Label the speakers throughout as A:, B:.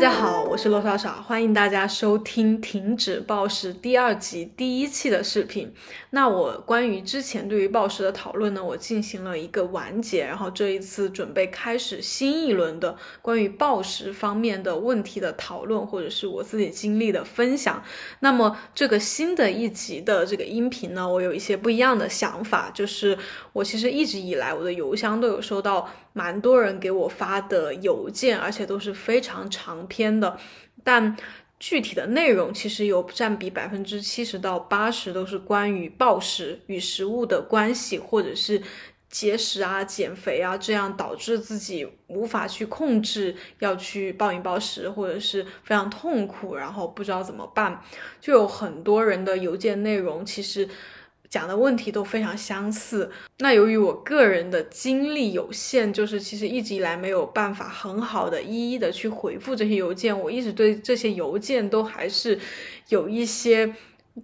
A: 大家好。是罗少少，欢迎大家收听《停止暴食》第二集第一期的视频。那我关于之前对于暴食的讨论呢，我进行了一个完结，然后这一次准备开始新一轮的关于暴食方面的问题的讨论，或者是我自己经历的分享。那么这个新的一集的这个音频呢，我有一些不一样的想法，就是我其实一直以来我的邮箱都有收到蛮多人给我发的邮件，而且都是非常长篇的，但。具体的内容其实有占比百分之七十到八十都是关于暴食与食物的关系，或者是节食啊、减肥啊，这样导致自己无法去控制，要去暴饮暴食，或者是非常痛苦，然后不知道怎么办，就有很多人的邮件内容其实。讲的问题都非常相似。那由于我个人的精力有限，就是其实一直以来没有办法很好的一一的去回复这些邮件。我一直对这些邮件都还是有一些。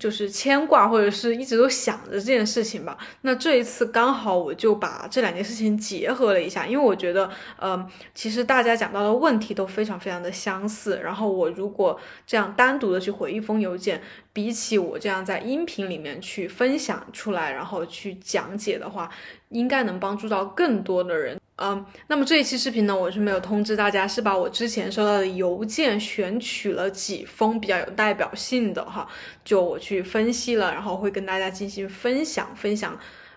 A: 就是牵挂，或者是一直都想着这件事情吧。那这一次刚好我就把这两件事情结合了一下，因为我觉得，呃，其实大家讲到的问题都非常非常的相似。然后我如果这样单独的去回一封邮件，比起我这样在音频里面去分享出来，然后去讲解的话，应该能帮助到更多的人。嗯，那么这一期视频呢，我是没有通知大家，是把我之前收到的邮件选取了几封比较有代表性的哈，就我去分析了，然后会跟大家进行分享分享。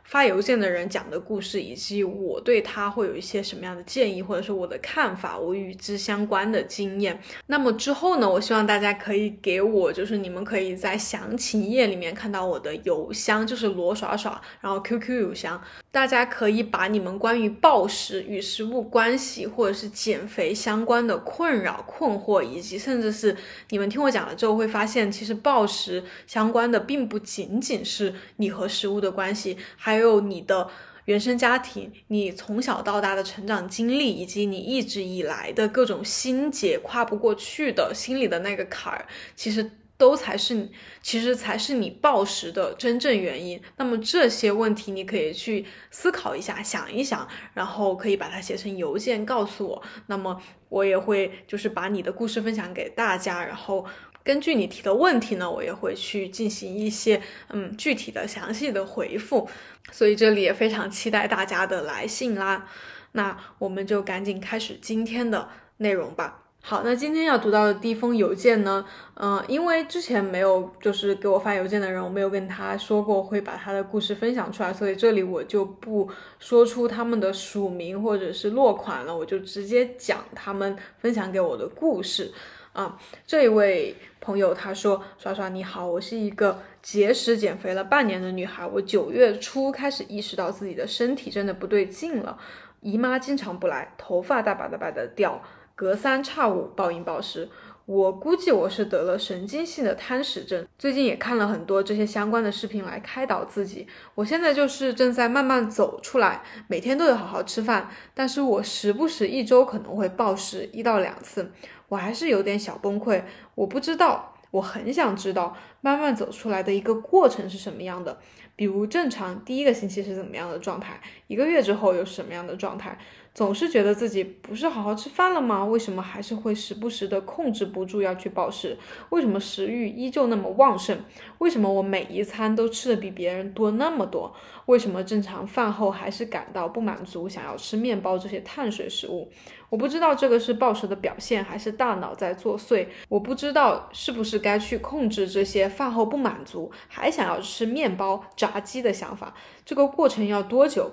A: 发邮件的人讲的故事，以及我对他会有一些什么样的建议，或者是我的看法，我与之相关的经验。那么之后呢，我希望大家可以给我，就是你们可以在详情页里面看到我的邮箱，就是罗耍耍，然后 QQ 邮箱，大家可以把你们关于暴食与食物关系，或者是减肥相关的困扰、困惑，以及甚至是你们听我讲了之后会发现，其实暴食相关的并不仅仅是你和食物的关系，还还还有你的原生家庭，你从小到大的成长经历，以及你一直以来的各种心结跨不过去的心里的那个坎儿，其实都才是，其实才是你暴食的真正原因。那么这些问题你可以去思考一下，想一想，然后可以把它写成邮件告诉我。那么我也会就是把你的故事分享给大家，然后。根据你提的问题呢，我也会去进行一些嗯具体的详细的回复，所以这里也非常期待大家的来信啦。那我们就赶紧开始今天的内容吧。好，那今天要读到的第一封邮件呢，嗯，因为之前没有就是给我发邮件的人，我没有跟他说过会把他的故事分享出来，所以这里我就不说出他们的署名或者是落款了，我就直接讲他们分享给我的故事。啊，这一位朋友他说：“刷刷你好，我是一个节食减肥了半年的女孩。我九月初开始意识到自己的身体真的不对劲了，姨妈经常不来，头发大把大把的掉，隔三差五暴饮暴食。我估计我是得了神经性的贪食症。最近也看了很多这些相关的视频来开导自己。我现在就是正在慢慢走出来，每天都有好好吃饭，但是我时不时一周可能会暴食一到两次。”我还是有点小崩溃，我不知道，我很想知道慢慢走出来的一个过程是什么样的，比如正常第一个星期是怎么样的状态，一个月之后又是什么样的状态。总是觉得自己不是好好吃饭了吗？为什么还是会时不时的控制不住要去暴食？为什么食欲依旧那么旺盛？为什么我每一餐都吃的比别人多那么多？为什么正常饭后还是感到不满足，想要吃面包这些碳水食物？我不知道这个是暴食的表现，还是大脑在作祟。我不知道是不是该去控制这些饭后不满足，还想要吃面包、炸鸡的想法。这个过程要多久？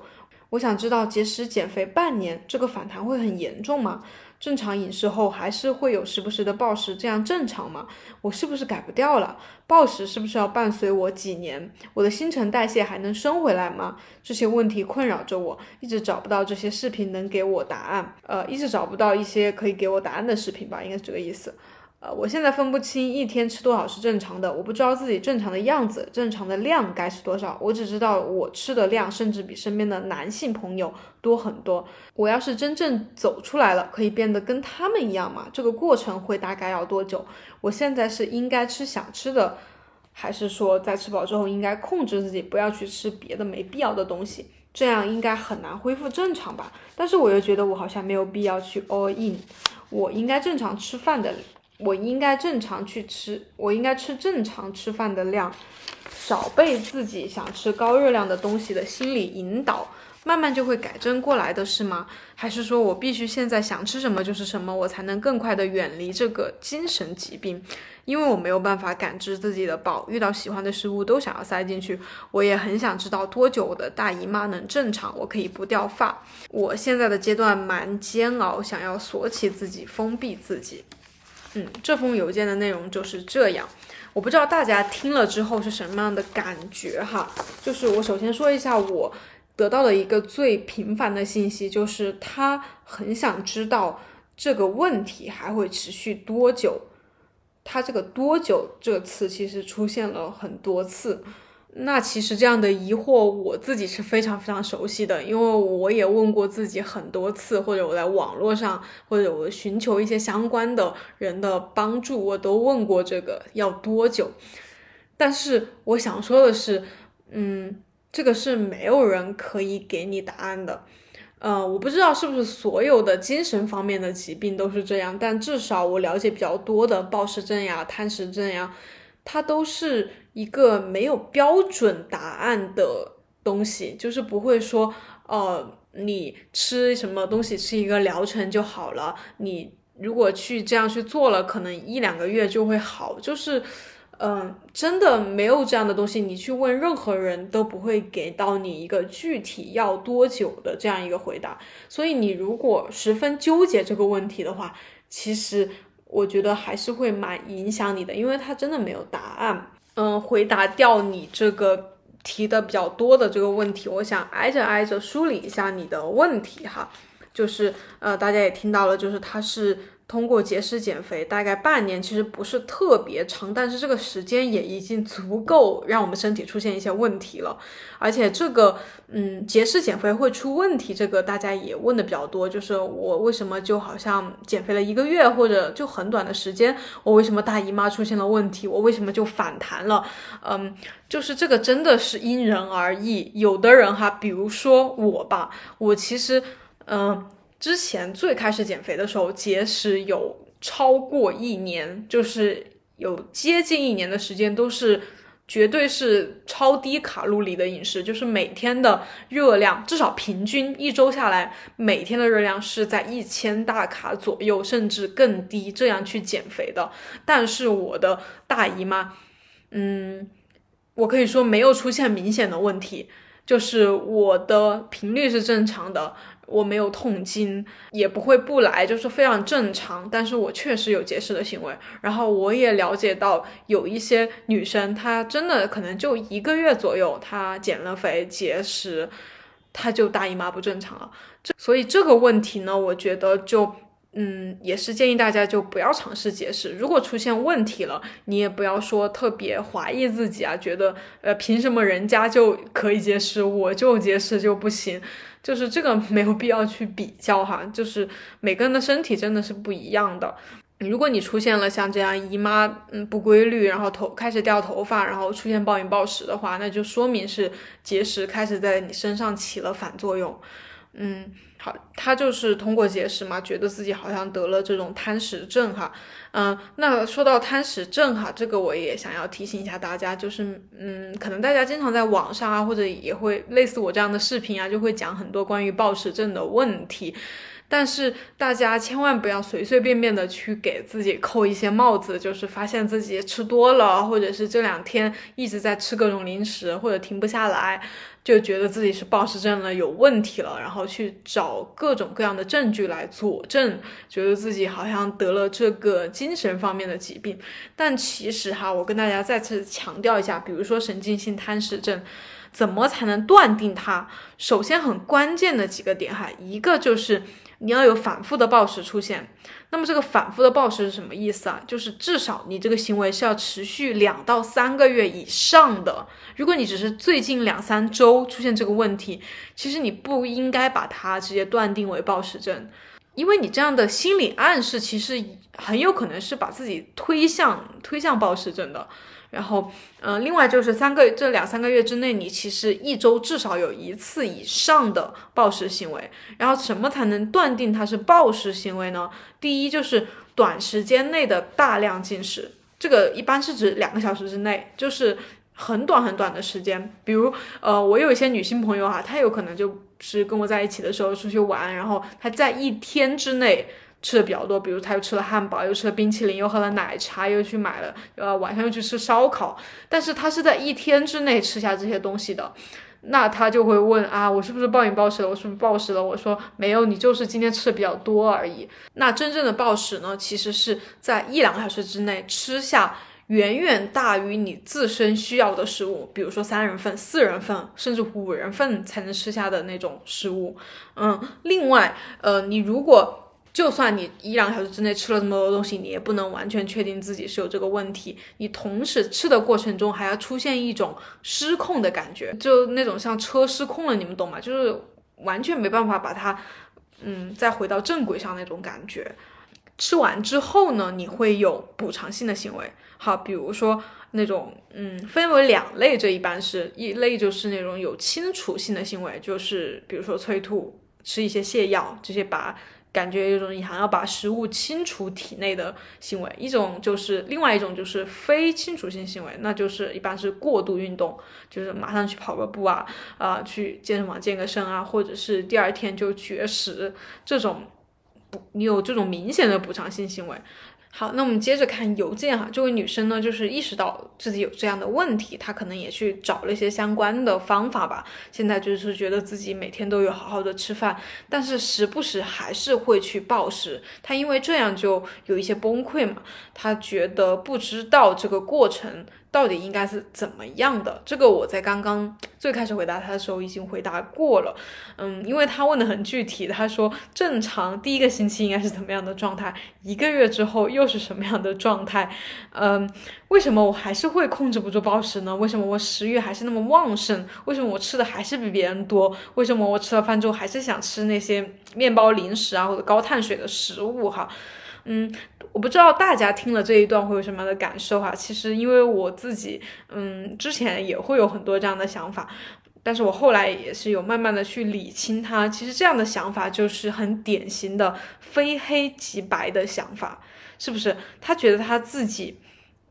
A: 我想知道节食减肥半年，这个反弹会很严重吗？正常饮食后还是会有时不时的暴食，这样正常吗？我是不是改不掉了？暴食是不是要伴随我几年？我的新陈代谢还能升回来吗？这些问题困扰着我，一直找不到这些视频能给我答案。呃，一直找不到一些可以给我答案的视频吧，应该是这个意思。呃，我现在分不清一天吃多少是正常的，我不知道自己正常的样子，正常的量该是多少。我只知道我吃的量甚至比身边的男性朋友多很多。我要是真正走出来了，可以变得跟他们一样吗？这个过程会大概要多久？我现在是应该吃想吃的，还是说在吃饱之后应该控制自己，不要去吃别的没必要的东西？这样应该很难恢复正常吧？但是我又觉得我好像没有必要去 all in，我应该正常吃饭的，我应该正常去吃，我应该吃正常吃饭的量，少被自己想吃高热量的东西的心理引导。慢慢就会改正过来的是吗？还是说我必须现在想吃什么就是什么，我才能更快的远离这个精神疾病？因为我没有办法感知自己的饱，遇到喜欢的食物都想要塞进去。我也很想知道多久我的大姨妈能正常，我可以不掉发。我现在的阶段蛮煎熬，想要锁起自己，封闭自己。嗯，这封邮件的内容就是这样。我不知道大家听了之后是什么样的感觉哈。就是我首先说一下我。得到的一个最频繁的信息就是，他很想知道这个问题还会持续多久。他这个“多久”这个词其实出现了很多次。那其实这样的疑惑，我自己是非常非常熟悉的，因为我也问过自己很多次，或者我在网络上，或者我寻求一些相关的人的帮助，我都问过这个要多久。但是我想说的是，嗯。这个是没有人可以给你答案的，呃，我不知道是不是所有的精神方面的疾病都是这样，但至少我了解比较多的暴食症呀、贪食症呀，它都是一个没有标准答案的东西，就是不会说，呃，你吃什么东西吃一个疗程就好了，你如果去这样去做了，可能一两个月就会好，就是。嗯，真的没有这样的东西，你去问任何人都不会给到你一个具体要多久的这样一个回答。所以你如果十分纠结这个问题的话，其实我觉得还是会蛮影响你的，因为它真的没有答案。嗯，回答掉你这个提的比较多的这个问题，我想挨着挨着梳理一下你的问题哈，就是呃，大家也听到了，就是它是。通过节食减肥，大概半年，其实不是特别长，但是这个时间也已经足够让我们身体出现一些问题了。而且这个，嗯，节食减肥会出问题，这个大家也问的比较多，就是我为什么就好像减肥了一个月或者就很短的时间，我为什么大姨妈出现了问题，我为什么就反弹了？嗯，就是这个真的是因人而异，有的人哈，比如说我吧，我其实，嗯。之前最开始减肥的时候，节食有超过一年，就是有接近一年的时间都是绝对是超低卡路里的饮食，就是每天的热量至少平均一周下来，每天的热量是在一千大卡左右，甚至更低，这样去减肥的。但是我的大姨妈，嗯，我可以说没有出现明显的问题，就是我的频率是正常的。我没有痛经，也不会不来，就是非常正常。但是我确实有节食的行为。然后我也了解到，有一些女生，她真的可能就一个月左右，她减了肥、节食，她就大姨妈不正常了。这所以这个问题呢，我觉得就嗯，也是建议大家就不要尝试节食。如果出现问题了，你也不要说特别怀疑自己啊，觉得呃，凭什么人家就可以节食，我就节食就不行？就是这个没有必要去比较哈，就是每个人的身体真的是不一样的。如果你出现了像这样姨妈嗯不规律，然后头开始掉头发，然后出现暴饮暴食的话，那就说明是节食开始在你身上起了反作用。嗯，好，他就是通过节食嘛，觉得自己好像得了这种贪食症哈。嗯，那说到贪食症哈，这个我也想要提醒一下大家，就是嗯，可能大家经常在网上啊，或者也会类似我这样的视频啊，就会讲很多关于暴食症的问题。但是大家千万不要随随便便的去给自己扣一些帽子，就是发现自己吃多了，或者是这两天一直在吃各种零食，或者停不下来，就觉得自己是暴食症了，有问题了，然后去找各种各样的证据来佐证，觉得自己好像得了这个精神方面的疾病。但其实哈，我跟大家再次强调一下，比如说神经性贪食症，怎么才能断定它？首先很关键的几个点哈，一个就是。你要有反复的暴食出现，那么这个反复的暴食是什么意思啊？就是至少你这个行为是要持续两到三个月以上的。如果你只是最近两三周出现这个问题，其实你不应该把它直接断定为暴食症，因为你这样的心理暗示其实很有可能是把自己推向推向暴食症的。然后，嗯，另外就是三个这两三个月之内，你其实一周至少有一次以上的暴食行为。然后，什么才能断定它是暴食行为呢？第一就是短时间内的大量进食，这个一般是指两个小时之内，就是很短很短的时间。比如，呃，我有一些女性朋友哈，她有可能就是跟我在一起的时候出去玩，然后她在一天之内。吃的比较多，比如他又吃了汉堡，又吃了冰淇淋，又喝了奶茶，又去买了，呃，晚上又去吃烧烤。但是他是在一天之内吃下这些东西的，那他就会问啊，我是不是暴饮暴食了？我是不是暴食了？我说没有，你就是今天吃的比较多而已。那真正的暴食呢，其实是在一两个小时之内吃下远远大于你自身需要的食物，比如说三人份、四人份，甚至五人份才能吃下的那种食物。嗯，另外，呃，你如果就算你一两个小时之内吃了这么多东西，你也不能完全确定自己是有这个问题。你同时吃的过程中还要出现一种失控的感觉，就那种像车失控了，你们懂吗？就是完全没办法把它，嗯，再回到正轨上那种感觉。吃完之后呢，你会有补偿性的行为。好，比如说那种，嗯，分为两类，这一般是一类就是那种有清除性的行为，就是比如说催吐、吃一些泻药这些把。感觉有种你想要把食物清除体内的行为，一种就是另外一种就是非清除性行为，那就是一般是过度运动，就是马上去跑个步啊，啊去健身房健个身啊，或者是第二天就绝食这种，不你有这种明显的补偿性行为。好，那我们接着看邮件哈。这位女生呢，就是意识到自己有这样的问题，她可能也去找了一些相关的方法吧。现在就是觉得自己每天都有好好的吃饭，但是时不时还是会去暴食。她因为这样就有一些崩溃嘛，她觉得不知道这个过程。到底应该是怎么样的？这个我在刚刚最开始回答他的时候已经回答过了。嗯，因为他问的很具体，他说正常第一个星期应该是怎么样的状态，一个月之后又是什么样的状态？嗯，为什么我还是会控制不住暴食呢？为什么我食欲还是那么旺盛？为什么我吃的还是比别人多？为什么我吃了饭之后还是想吃那些面包、零食啊或者高碳水的食物？哈。嗯，我不知道大家听了这一段会有什么样的感受哈。其实因为我自己，嗯，之前也会有很多这样的想法，但是我后来也是有慢慢的去理清它。其实这样的想法就是很典型的非黑即白的想法，是不是？他觉得他自己，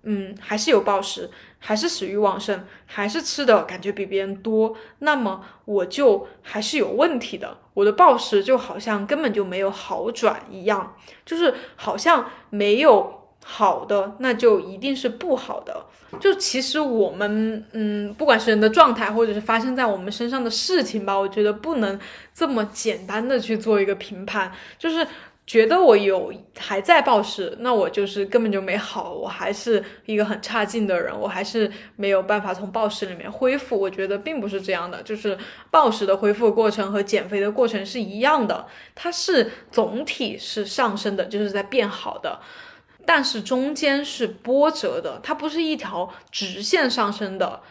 A: 嗯，还是有暴食。还是食欲旺盛，还是吃的感觉比别人多，那么我就还是有问题的。我的暴食就好像根本就没有好转一样，就是好像没有好的，那就一定是不好的。就其实我们，嗯，不管是人的状态，或者是发生在我们身上的事情吧，我觉得不能这么简单的去做一个评判，就是。觉得我有还在暴食，那我就是根本就没好，我还是一个很差劲的人，我还是没有办法从暴食里面恢复。我觉得并不是这样的，就是暴食的恢复过程和减肥的过程是一样的，它是总体是上升的，就是在变好的，但是中间是波折的，它不是一条直线上升的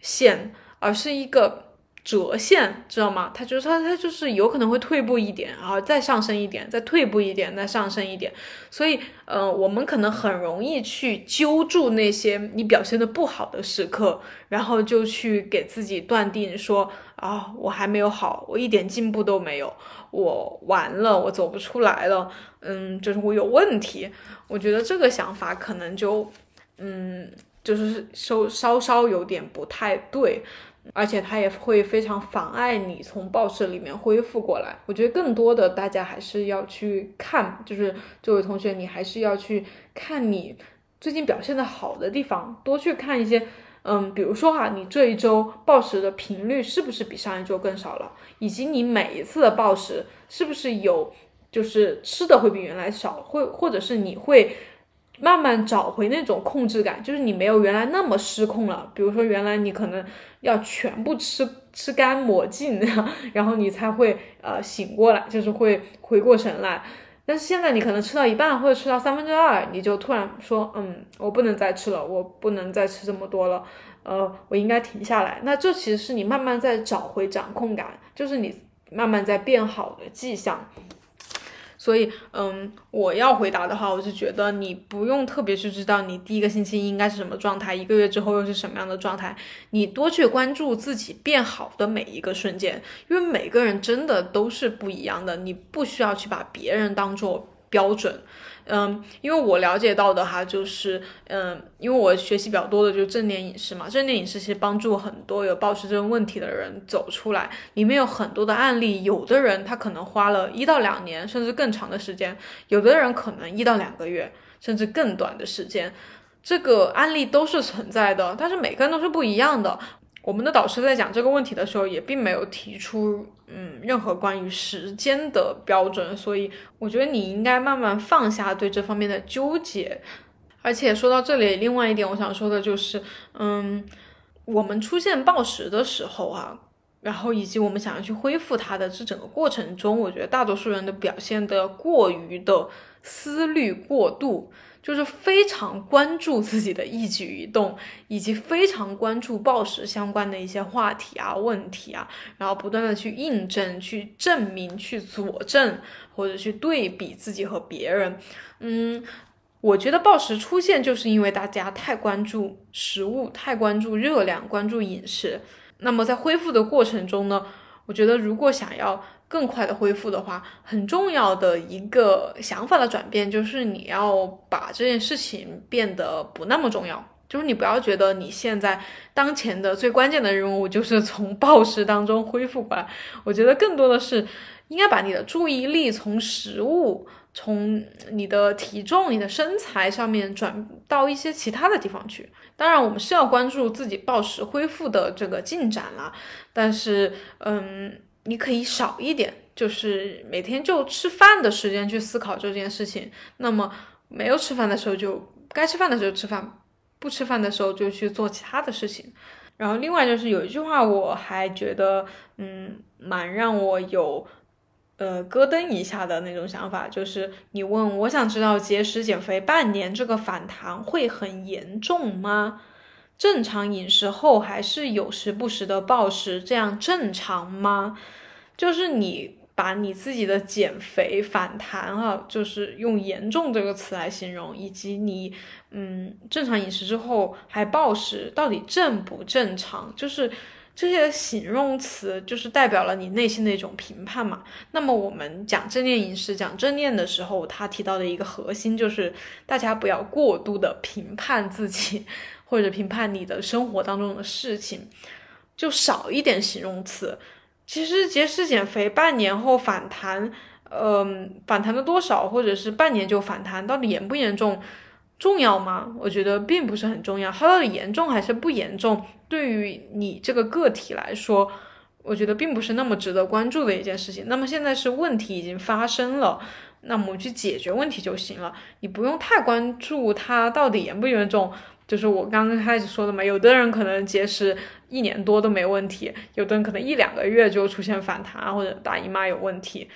A: 线，而是一个。折线知道吗？它就是它，它就是有可能会退步一点，然后再上升一点，再退步一点，再上升一点。所以，呃，我们可能很容易去揪住那些你表现的不好的时刻，然后就去给自己断定说啊，我还没有好，我一点进步都没有，我完了，我走不出来了，嗯，就是我有问题。我觉得这个想法可能就，嗯，就是稍稍稍有点不太对。而且它也会非常妨碍你从暴食里面恢复过来。我觉得更多的大家还是要去看，就是这位同学，你还是要去看你最近表现的好的地方，多去看一些，嗯，比如说哈，你这一周暴食的频率是不是比上一周更少了，以及你每一次的暴食是不是有就是吃的会比原来少，会或者是你会。慢慢找回那种控制感，就是你没有原来那么失控了。比如说，原来你可能要全部吃吃干抹净，然后你才会呃醒过来，就是会回过神来。但是现在你可能吃到一半或者吃到三分之二，你就突然说，嗯，我不能再吃了，我不能再吃这么多了，呃，我应该停下来。那这其实是你慢慢在找回掌控感，就是你慢慢在变好的迹象。所以，嗯，我要回答的话，我就觉得你不用特别去知道你第一个星期应该是什么状态，一个月之后又是什么样的状态，你多去关注自己变好的每一个瞬间，因为每个人真的都是不一样的，你不需要去把别人当做标准。嗯，因为我了解到的哈，就是嗯，因为我学习比较多的就是正念饮食嘛，正念饮食其实帮助很多有暴食症问题的人走出来，里面有很多的案例，有的人他可能花了一到两年，甚至更长的时间，有的人可能一到两个月，甚至更短的时间，这个案例都是存在的，但是每个人都是不一样的。我们的导师在讲这个问题的时候，也并没有提出嗯任何关于时间的标准，所以我觉得你应该慢慢放下对这方面的纠结。而且说到这里，另外一点我想说的就是，嗯，我们出现暴食的时候啊，然后以及我们想要去恢复它的这整个过程中，我觉得大多数人都表现的过于的思虑过度。就是非常关注自己的一举一动，以及非常关注暴食相关的一些话题啊、问题啊，然后不断的去印证、去证明、去佐证，或者去对比自己和别人。嗯，我觉得暴食出现就是因为大家太关注食物、太关注热量、关注饮食。那么在恢复的过程中呢，我觉得如果想要。更快的恢复的话，很重要的一个想法的转变就是你要把这件事情变得不那么重要，就是你不要觉得你现在当前的最关键的任务就是从暴食当中恢复过来。我觉得更多的是应该把你的注意力从食物、从你的体重、你的身材上面转到一些其他的地方去。当然，我们是要关注自己暴食恢复的这个进展啦，但是，嗯。你可以少一点，就是每天就吃饭的时间去思考这件事情。那么没有吃饭的时候就该吃饭的时候吃饭，不吃饭的时候就去做其他的事情。然后另外就是有一句话我还觉得，嗯，蛮让我有呃咯噔一下的那种想法，就是你问我想知道节食减肥半年这个反弹会很严重吗？正常饮食后还是有时不时的暴食，这样正常吗？就是你把你自己的减肥反弹啊，就是用严重这个词来形容，以及你嗯正常饮食之后还暴食，到底正不正常？就是这些形容词，就是代表了你内心的一种评判嘛。那么我们讲正念饮食，讲正念的时候，他提到的一个核心就是大家不要过度的评判自己。或者评判你的生活当中的事情，就少一点形容词。其实节食减肥半年后反弹，嗯，反弹的多少，或者是半年就反弹，到底严不严重，重要吗？我觉得并不是很重要。它到底严重还是不严重，对于你这个个体来说，我觉得并不是那么值得关注的一件事情。那么现在是问题已经发生了，那么去解决问题就行了。你不用太关注它到底严不严重。就是我刚刚开始说的嘛，有的人可能节食一年多都没问题，有的人可能一两个月就出现反弹或者大姨妈有问题，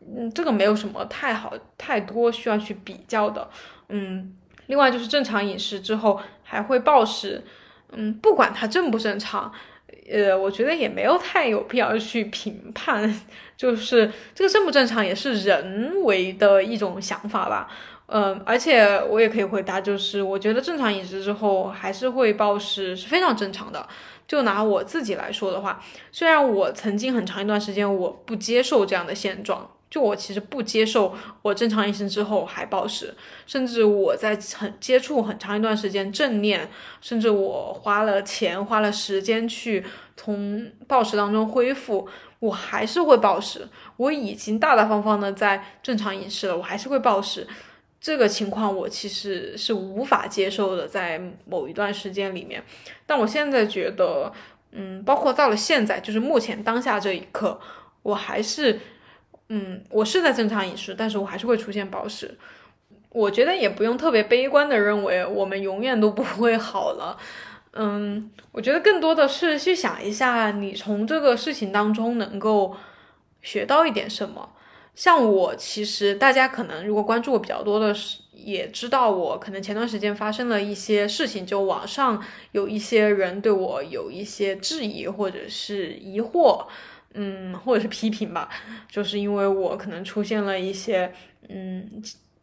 A: 嗯，这个没有什么太好太多需要去比较的，嗯，另外就是正常饮食之后还会暴食，嗯，不管它正不正常，呃，我觉得也没有太有必要去评判，就是这个正不正常也是人为的一种想法吧。嗯，而且我也可以回答，就是我觉得正常饮食之后还是会暴食是非常正常的。就拿我自己来说的话，虽然我曾经很长一段时间我不接受这样的现状，就我其实不接受我正常饮食之后还暴食，甚至我在很接触很长一段时间正念，甚至我花了钱花了时间去从暴食当中恢复，我还是会暴食。我已经大大方方的在正常饮食了，我还是会暴食。这个情况我其实是无法接受的，在某一段时间里面，但我现在觉得，嗯，包括到了现在，就是目前当下这一刻，我还是，嗯，我是在正常饮食，但是我还是会出现暴食。我觉得也不用特别悲观的认为我们永远都不会好了，嗯，我觉得更多的是去想一下，你从这个事情当中能够学到一点什么。像我，其实大家可能如果关注我比较多的，是也知道我可能前段时间发生了一些事情，就网上有一些人对我有一些质疑或者是疑惑，嗯，或者是批评吧，就是因为我可能出现了一些嗯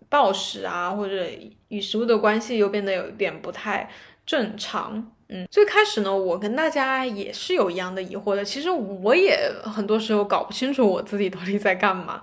A: 暴食啊，或者与食物的关系又变得有一点不太正常。嗯，最开始呢，我跟大家也是有一样的疑惑的。其实我也很多时候搞不清楚我自己到底在干嘛。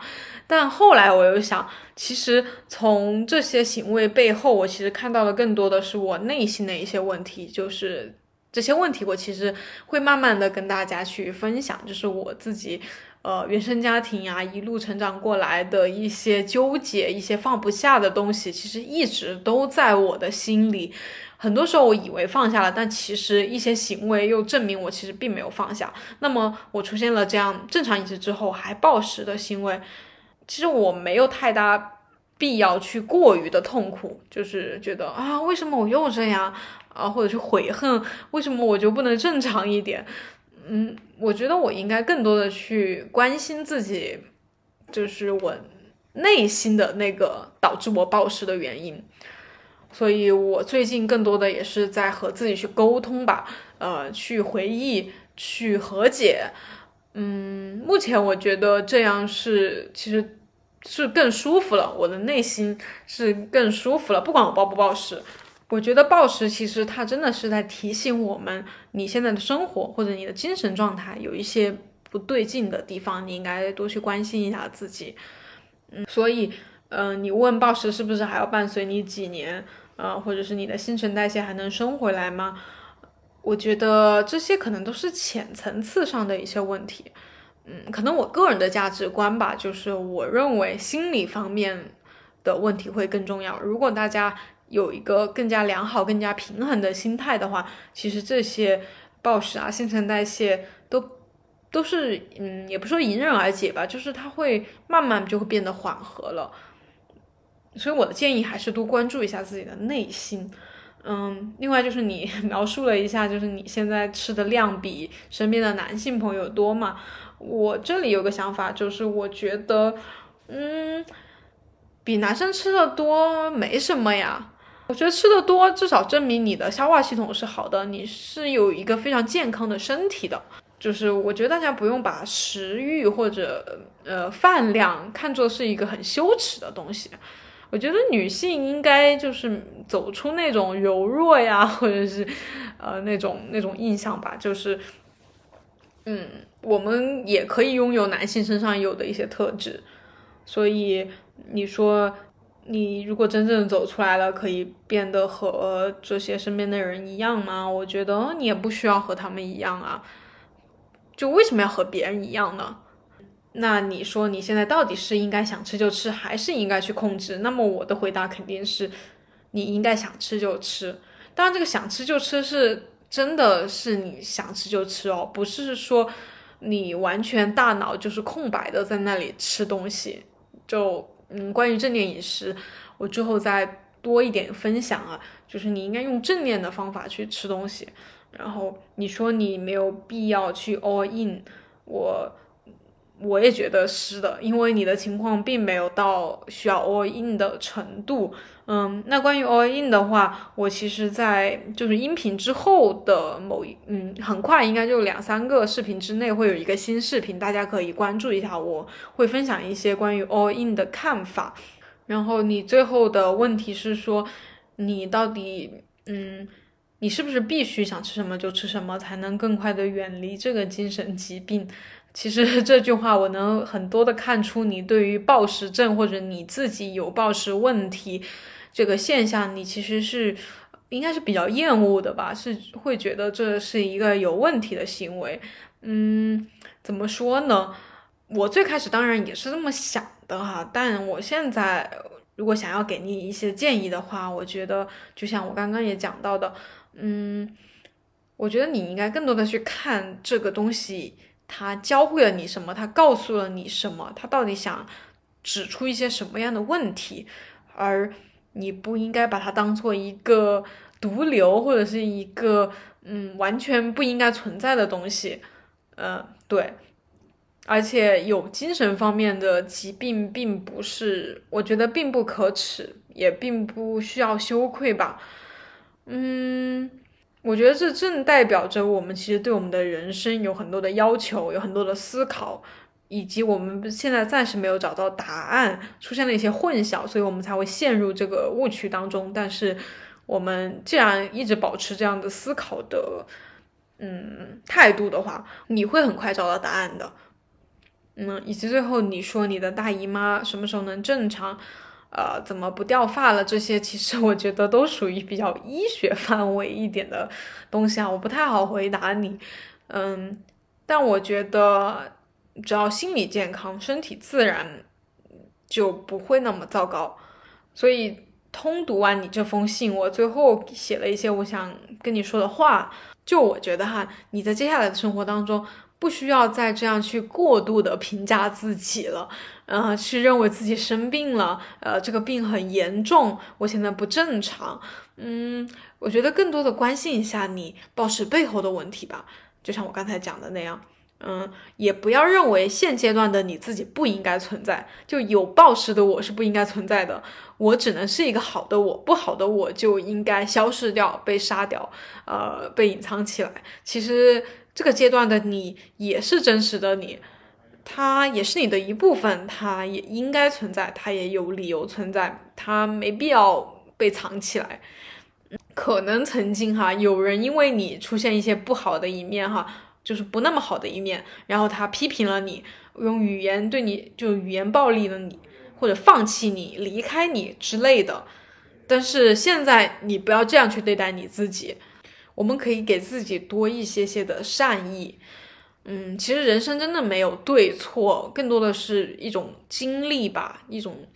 A: 但后来我又想，其实从这些行为背后，我其实看到的更多的是我内心的一些问题。就是这些问题，我其实会慢慢的跟大家去分享，就是我自己，呃，原生家庭呀，一路成长过来的一些纠结，一些放不下的东西，其实一直都在我的心里。很多时候我以为放下了，但其实一些行为又证明我其实并没有放下。那么我出现了这样正常饮食之后还暴食的行为，其实我没有太大必要去过于的痛苦，就是觉得啊，为什么我又这样啊，或者是悔恨，为什么我就不能正常一点？嗯，我觉得我应该更多的去关心自己，就是我内心的那个导致我暴食的原因。所以，我最近更多的也是在和自己去沟通吧，呃，去回忆，去和解。嗯，目前我觉得这样是，其实是更舒服了，我的内心是更舒服了。不管我暴不暴食，我觉得暴食其实它真的是在提醒我们，你现在的生活或者你的精神状态有一些不对劲的地方，你应该多去关心一下自己。嗯，所以，嗯，你问暴食是不是还要伴随你几年？啊，或者是你的新陈代谢还能升回来吗？我觉得这些可能都是浅层次上的一些问题。嗯，可能我个人的价值观吧，就是我认为心理方面的问题会更重要。如果大家有一个更加良好、更加平衡的心态的话，其实这些暴食啊、新陈代谢都都是嗯，也不说迎刃而解吧，就是它会慢慢就会变得缓和了。所以我的建议还是多关注一下自己的内心，嗯，另外就是你描述了一下，就是你现在吃的量比身边的男性朋友多嘛？我这里有个想法，就是我觉得，嗯，比男生吃的多没什么呀。我觉得吃的多至少证明你的消化系统是好的，你是有一个非常健康的身体的。就是我觉得大家不用把食欲或者呃饭量看作是一个很羞耻的东西。我觉得女性应该就是走出那种柔弱呀，或者是，呃，那种那种印象吧。就是，嗯，我们也可以拥有男性身上有的一些特质。所以你说，你如果真正走出来了，可以变得和这些身边的人一样吗？我觉得你也不需要和他们一样啊。就为什么要和别人一样呢？那你说你现在到底是应该想吃就吃，还是应该去控制？那么我的回答肯定是，你应该想吃就吃。当然，这个想吃就吃是真的是你想吃就吃哦，不是说你完全大脑就是空白的在那里吃东西。就嗯，关于正念饮食，我之后再多一点分享啊。就是你应该用正念的方法去吃东西。然后你说你没有必要去 all in，我。我也觉得是的，因为你的情况并没有到需要 all in 的程度。嗯，那关于 all in 的话，我其实，在就是音频之后的某一嗯，很快应该就两三个视频之内会有一个新视频，大家可以关注一下。我会分享一些关于 all in 的看法。然后你最后的问题是说，你到底嗯，你是不是必须想吃什么就吃什么，才能更快的远离这个精神疾病？其实 这句话我能很多的看出你对于暴食症或者你自己有暴食问题这个现象，你其实是应该是比较厌恶的吧？是会觉得这是一个有问题的行为。嗯，怎么说呢？我最开始当然也是这么想的哈，但我现在如果想要给你一些建议的话，我觉得就像我刚刚也讲到的，嗯，我觉得你应该更多的去看这个东西。他教会了你什么？他告诉了你什么？他到底想指出一些什么样的问题？而你不应该把它当做一个毒瘤，或者是一个嗯完全不应该存在的东西。嗯，对。而且有精神方面的疾病，并不是我觉得并不可耻，也并不需要羞愧吧。嗯。我觉得这正代表着我们其实对我们的人生有很多的要求，有很多的思考，以及我们现在暂时没有找到答案，出现了一些混淆，所以我们才会陷入这个误区当中。但是我们既然一直保持这样的思考的，嗯，态度的话，你会很快找到答案的。嗯，以及最后你说你的大姨妈什么时候能正常？呃，怎么不掉发了？这些其实我觉得都属于比较医学范围一点的东西啊，我不太好回答你。嗯，但我觉得只要心理健康，身体自然就不会那么糟糕。所以通读完你这封信，我最后写了一些我想跟你说的话。就我觉得哈，你在接下来的生活当中。不需要再这样去过度的评价自己了，呃，去认为自己生病了，呃，这个病很严重，我现在不正常，嗯，我觉得更多的关心一下你暴食背后的问题吧，就像我刚才讲的那样，嗯，也不要认为现阶段的你自己不应该存在，就有暴食的我是不应该存在的，我只能是一个好的我，不好的我就应该消失掉，被杀掉，呃，被隐藏起来，其实。这个阶段的你也是真实的你，它也是你的一部分，它也应该存在，它也有理由存在，它没必要被藏起来。可能曾经哈，有人因为你出现一些不好的一面哈，就是不那么好的一面，然后他批评了你，用语言对你就语言暴力了你，或者放弃你、离开你之类的。但是现在你不要这样去对待你自己。我们可以给自己多一些些的善意，嗯，其实人生真的没有对错，更多的是一种经历吧，一种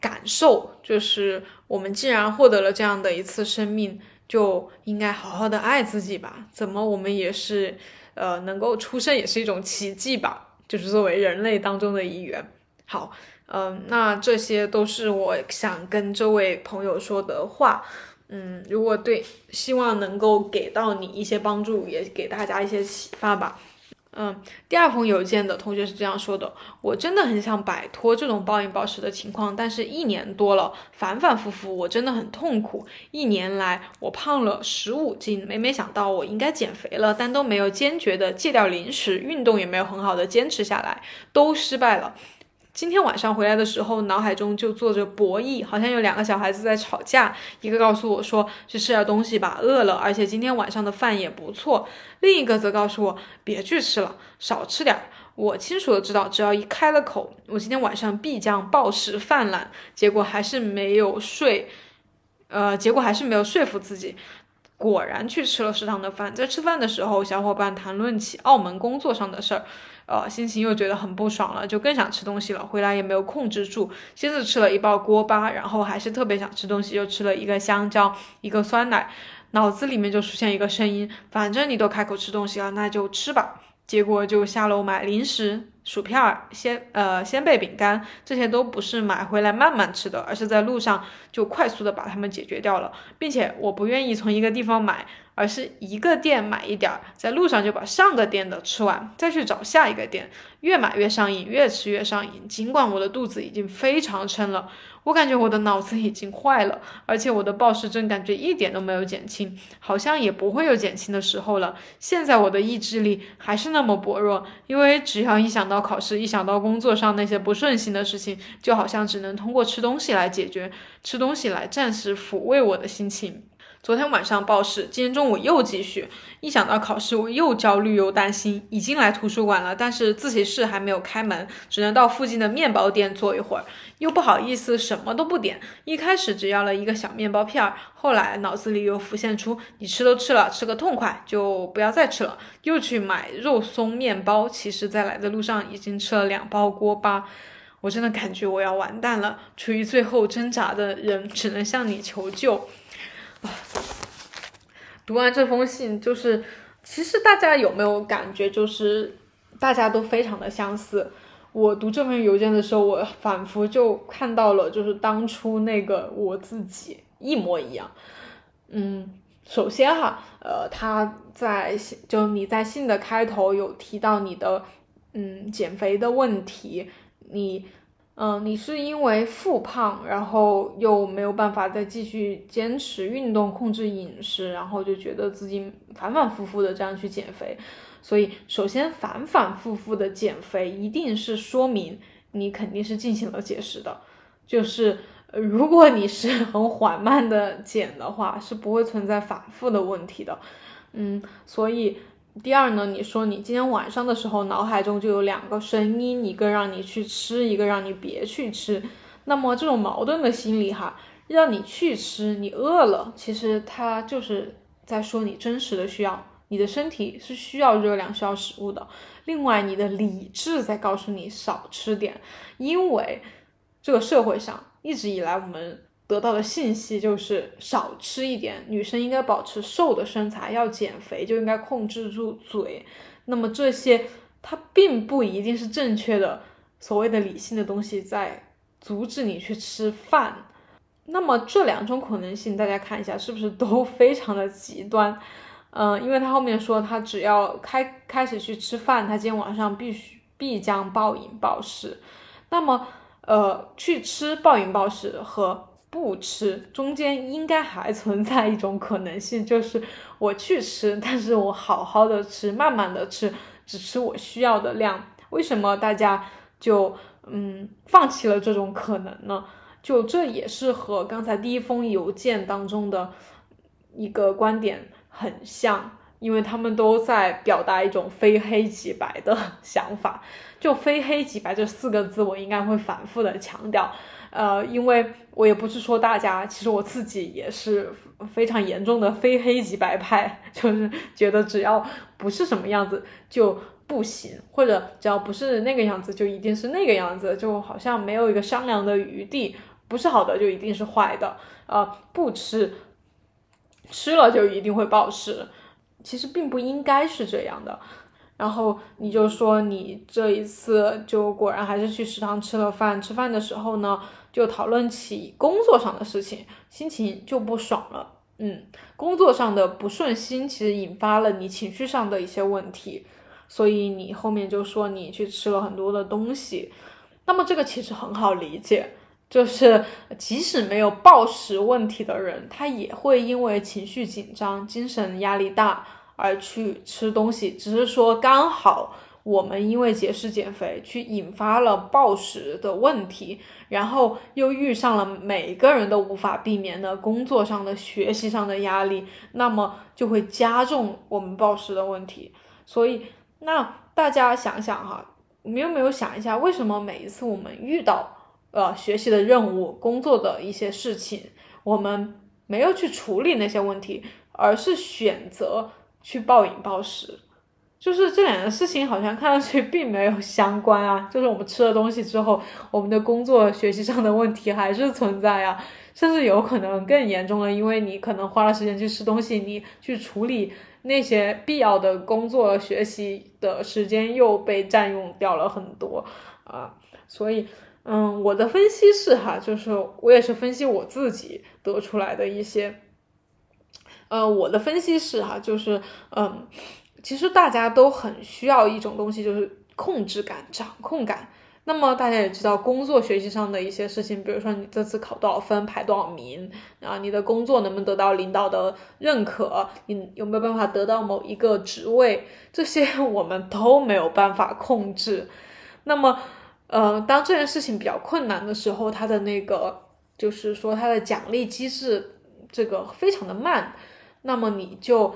A: 感受。就是我们既然获得了这样的一次生命，就应该好好的爱自己吧。怎么我们也是，呃，能够出生也是一种奇迹吧。就是作为人类当中的一员。好，嗯，那这些都是我想跟这位朋友说的话。嗯，如果对，希望能够给到你一些帮助，也给大家一些启发吧。嗯，第二封邮件的同学是这样说的：我真的很想摆脱这种暴饮暴食的情况，但是一年多了，反反复复，我真的很痛苦。一年来，我胖了十五斤，每每想到我应该减肥了，但都没有坚决的戒掉零食，运动也没有很好的坚持下来，都失败了。今天晚上回来的时候，脑海中就做着博弈，好像有两个小孩子在吵架。一个告诉我说去吃点东西吧，饿了，而且今天晚上的饭也不错。另一个则告诉我别去吃了，少吃点。我清楚的知道，只要一开了口，我今天晚上必将暴食泛滥。结果还是没有睡，呃，结果还是没有说服自己。果然去吃了食堂的饭。在吃饭的时候，小伙伴谈论起澳门工作上的事儿。呃，心情又觉得很不爽了，就更想吃东西了。回来也没有控制住，先是吃了一包锅巴，然后还是特别想吃东西，又吃了一个香蕉，一个酸奶，脑子里面就出现一个声音：反正你都开口吃东西了，那就吃吧。结果就下楼买零食。薯片、鲜呃鲜贝饼干，这些都不是买回来慢慢吃的，而是在路上就快速的把它们解决掉了，并且我不愿意从一个地方买，而是一个店买一点儿，在路上就把上个店的吃完，再去找下一个店，越买越上瘾，越吃越上瘾。尽管我的肚子已经非常撑了。我感觉我的脑子已经坏了，而且我的暴食症感觉一点都没有减轻，好像也不会有减轻的时候了。现在我的意志力还是那么薄弱，因为只要一想到考试，一想到工作上那些不顺心的事情，就好像只能通过吃东西来解决，吃东西来暂时抚慰我的心情。昨天晚上暴食，今天中午又继续。一想到考试，我又焦虑又担心。已经来图书馆了，但是自习室还没有开门，只能到附近的面包店坐一会儿。又不好意思什么都不点。一开始只要了一个小面包片儿，后来脑子里又浮现出你吃都吃了，吃个痛快就不要再吃了。又去买肉松面包，其实在来的路上已经吃了两包锅巴。我真的感觉我要完蛋了。处于最后挣扎的人，只能向你求救。读完这封信，就是其实大家有没有感觉，就是大家都非常的相似。我读这封邮件的时候，我仿佛就看到了，就是当初那个我自己一模一样。嗯，首先哈，呃，他在信就你在信的开头有提到你的嗯减肥的问题，你。嗯，你是因为复胖，然后又没有办法再继续坚持运动、控制饮食，然后就觉得自己反反复复的这样去减肥。所以，首先反反复复的减肥，一定是说明你肯定是进行了节食的。就是如果你是很缓慢的减的话，是不会存在反复的问题的。嗯，所以。第二呢，你说你今天晚上的时候，脑海中就有两个声音，一个让你去吃，一个让你别去吃。那么这种矛盾的心理哈，让你去吃，你饿了，其实它就是在说你真实的需要，你的身体是需要热量、需要食物的。另外，你的理智在告诉你少吃点，因为这个社会上一直以来我们。得到的信息就是少吃一点，女生应该保持瘦的身材，要减肥就应该控制住嘴。那么这些它并不一定是正确的，所谓的理性的东西在阻止你去吃饭。那么这两种可能性，大家看一下是不是都 非常的极端？嗯，因为他后面说他只要开开始去吃饭，他今天晚上必须必将暴饮暴食。那么呃，去吃暴饮暴食和不吃，中间应该还存在一种可能性，就是我去吃，但是我好好的吃，慢慢的吃，只吃我需要的量。为什么大家就嗯放弃了这种可能呢？就这也是和刚才第一封邮件当中的一个观点很像，因为他们都在表达一种非黑即白的 想法。就非黑即白这四个字，我应该会反复的强调。呃，因为我也不是说大家，其实我自己也是非常严重的非黑即白派，就是觉得只要不是什么样子就不行，或者只要不是那个样子就一定是那个样子，就好像没有一个商量的余地，不是好的就一定是坏的，呃，不吃，吃了就一定会暴食，其实并不应该是这样的。然后你就说你这一次就果然还是去食堂吃了饭，吃饭的时候呢，就讨论起工作上的事情，心情就不爽了。嗯，工作上的不顺心其实引发了你情绪上的一些问题，所以你后面就说你去吃了很多的东西。那么这个其实很好理解，就是即使没有暴食问题的人，他也会因为情绪紧张、精神压力大。而去吃东西，只是说刚好我们因为节食减肥，去引发了暴食的问题，然后又遇上了每个人都无法避免的工作上的、学习上的压力，那么就会加重我们暴食的问题。所以，那大家想想哈，你们有没有想一下，为什么每一次我们遇到呃学习的任务、工作的一些事情，我们没有去处理那些问题，而是选择。去暴饮暴食，就是这两件事情好像看上去并没有相关啊。就是我们吃了东西之后，我们的工作学习上的问题还是存在啊，甚至有可能更严重了，因为你可能花了时间去吃东西，你去处理那些必要的工作学习的时间又被占用掉了很多啊。所以，嗯，我的分析是哈，就是我也是分析我自己得出来的一些。呃，我的分析是哈，就是，嗯，其实大家都很需要一种东西，就是控制感、掌控感。那么大家也知道，工作学习上的一些事情，比如说你这次考多少分、排多少名啊，你的工作能不能得到领导的认可，你有没有办法得到某一个职位，这些 我们都没有办法控制。那么，呃，当这件事情比较困难的时候，它的那个就是说它的奖励机制这个非常的慢。那么你就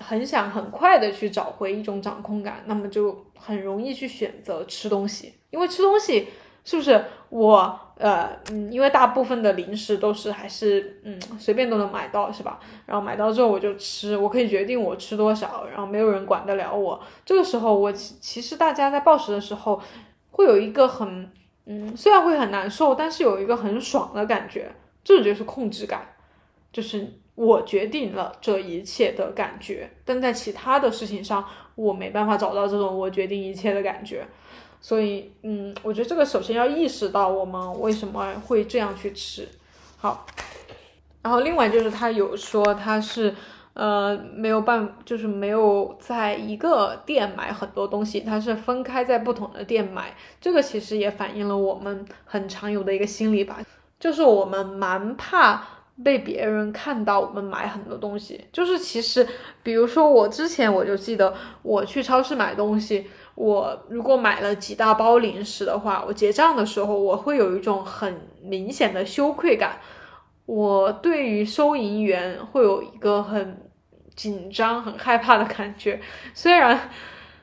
A: 很想很快的去找回一种掌控感，那么就很容易去选择吃东西，因为吃东西是不是我呃嗯，因为大部分的零食都是还是嗯随便都能买到是吧？然后买到之后我就吃，我可以决定我吃多少，然后没有人管得了我。这个时候我其其实大家在暴食的时候会有一个很嗯，虽然会很难受，但是有一个很爽的感觉，这就是控制感，就是。我决定了这一切的感觉，但在其他的事情上，我没办法找到这种我决定一切的感觉。所以，嗯，我觉得这个首先要意识到我们为什么会这样去吃。好，然后另外就是他有说他是，呃，没有办，就是没有在一个店买很多东西，它是分开在不同的店买。这个其实也反映了我们很常有的一个心理吧，就是我们蛮怕被别人看到我们买很多东西。就是其实，比如说我之前我就记得我去超市买东西，我如果买了几大包零食的话，我结账的时候我会有一种很明显的羞愧感。我对于收银员会有一个很。紧张、很害怕的感觉。虽然，